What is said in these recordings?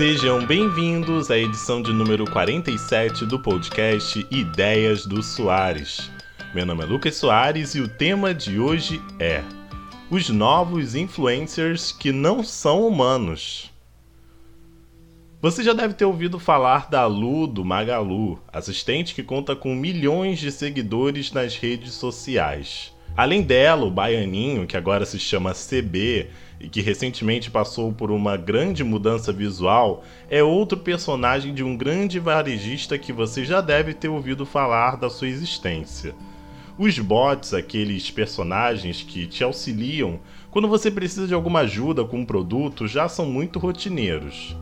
Sejam bem-vindos à edição de número 47 do podcast Ideias do Soares. Meu nome é Lucas Soares e o tema de hoje é Os novos influencers que não são humanos. Você já deve ter ouvido falar da Lu do Magalu, assistente que conta com milhões de seguidores nas redes sociais. Além dela, o Baianinho, que agora se chama CB e que recentemente passou por uma grande mudança visual, é outro personagem de um grande varejista que você já deve ter ouvido falar da sua existência. Os bots, aqueles personagens que te auxiliam quando você precisa de alguma ajuda com um produto, já são muito rotineiros.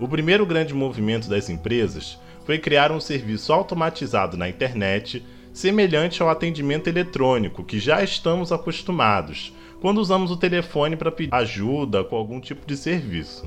O primeiro grande movimento das empresas foi criar um serviço automatizado na internet semelhante ao atendimento eletrônico que já estamos acostumados quando usamos o telefone para pedir ajuda com algum tipo de serviço.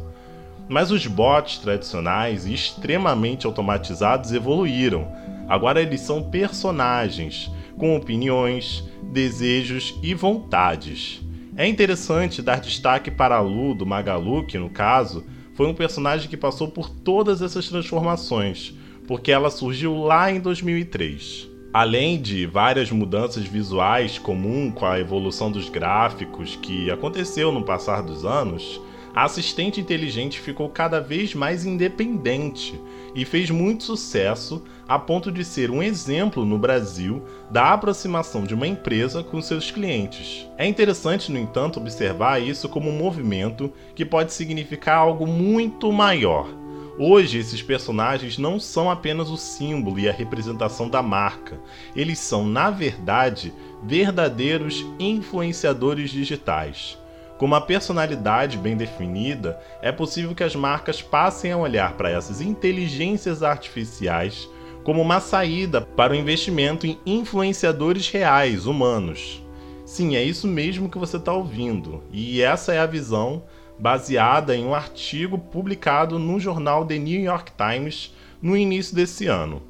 Mas os bots tradicionais e extremamente automatizados evoluíram. Agora eles são personagens com opiniões, desejos e vontades. É interessante dar destaque para a Lu do Magalu, que no caso foi um personagem que passou por todas essas transformações, porque ela surgiu lá em 2003. Além de várias mudanças visuais comum com a evolução dos gráficos que aconteceu no passar dos anos, a assistente inteligente ficou cada vez mais independente e fez muito sucesso a ponto de ser um exemplo no Brasil da aproximação de uma empresa com seus clientes. É interessante, no entanto, observar isso como um movimento que pode significar algo muito maior. Hoje, esses personagens não são apenas o símbolo e a representação da marca, eles são, na verdade, verdadeiros influenciadores digitais. Com uma personalidade bem definida, é possível que as marcas passem a olhar para essas inteligências artificiais como uma saída para o investimento em influenciadores reais, humanos. Sim, é isso mesmo que você está ouvindo, e essa é a visão baseada em um artigo publicado no jornal The New York Times no início desse ano.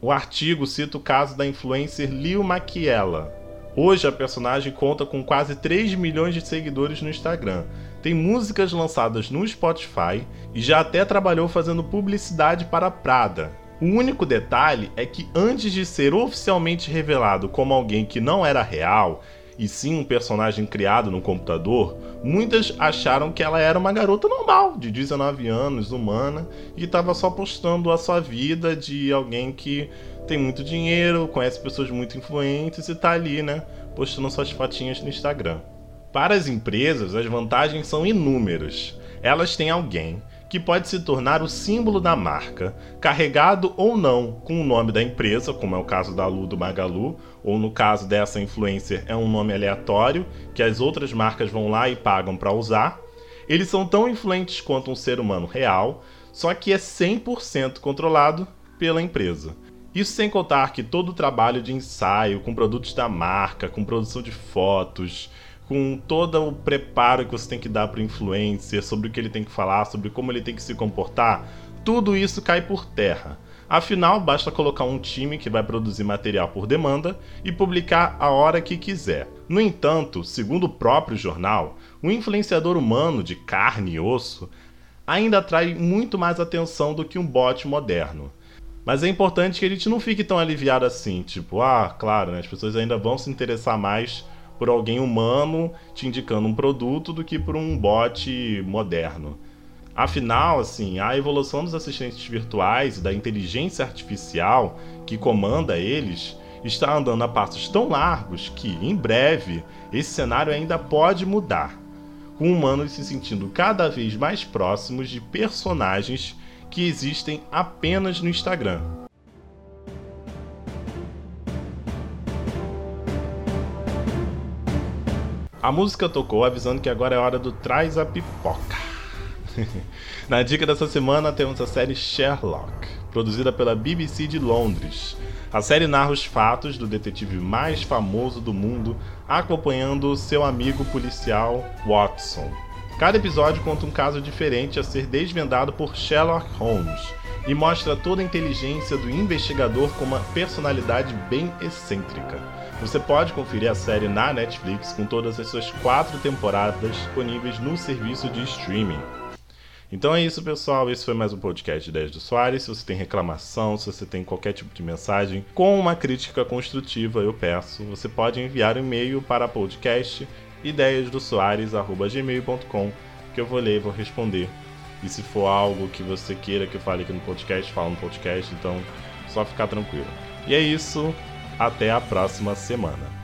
O artigo cita o caso da influencer Lil Maquiela, Hoje a personagem conta com quase 3 milhões de seguidores no Instagram, tem músicas lançadas no Spotify e já até trabalhou fazendo publicidade para Prada. O único detalhe é que antes de ser oficialmente revelado como alguém que não era real, e sim um personagem criado no computador, muitas acharam que ela era uma garota normal, de 19 anos, humana, e estava só postando a sua vida de alguém que tem muito dinheiro, conhece pessoas muito influentes e está ali, né, postando suas fotinhas no Instagram. Para as empresas, as vantagens são inúmeras. Elas têm alguém que pode se tornar o símbolo da marca, carregado ou não com o nome da empresa, como é o caso da Lu do Magalu, ou no caso dessa influencer é um nome aleatório que as outras marcas vão lá e pagam para usar. Eles são tão influentes quanto um ser humano real, só que é 100% controlado pela empresa. Isso sem contar que todo o trabalho de ensaio com produtos da marca, com produção de fotos, com todo o preparo que você tem que dar para o influencer, sobre o que ele tem que falar, sobre como ele tem que se comportar, tudo isso cai por terra. Afinal, basta colocar um time que vai produzir material por demanda e publicar a hora que quiser. No entanto, segundo o próprio jornal, o influenciador humano de carne e osso ainda atrai muito mais atenção do que um bot moderno. Mas é importante que a gente não fique tão aliviado assim, tipo, ah, claro, né, as pessoas ainda vão se interessar mais por alguém humano te indicando um produto do que por um bot moderno. Afinal, assim, a evolução dos assistentes virtuais e da inteligência artificial que comanda eles está andando a passos tão largos que, em breve, esse cenário ainda pode mudar, com humanos se sentindo cada vez mais próximos de personagens que existem apenas no Instagram. A música tocou avisando que agora é hora do Traz a Pipoca. Na dica dessa semana temos a série Sherlock, produzida pela BBC de Londres. A série narra os fatos do detetive mais famoso do mundo, acompanhando seu amigo policial Watson. Cada episódio conta um caso diferente a ser desvendado por Sherlock Holmes e mostra toda a inteligência do investigador com uma personalidade bem excêntrica. Você pode conferir a série na Netflix com todas as suas quatro temporadas disponíveis no serviço de streaming. Então é isso, pessoal. Esse foi mais um podcast de Ideias do Soares. Se você tem reclamação, se você tem qualquer tipo de mensagem com uma crítica construtiva, eu peço, você pode enviar um e-mail para podcast ideiasdosoares.gmail.com que eu vou ler e vou responder. E se for algo que você queira que eu fale aqui no podcast, fala no podcast, então só ficar tranquilo. E é isso, até a próxima semana.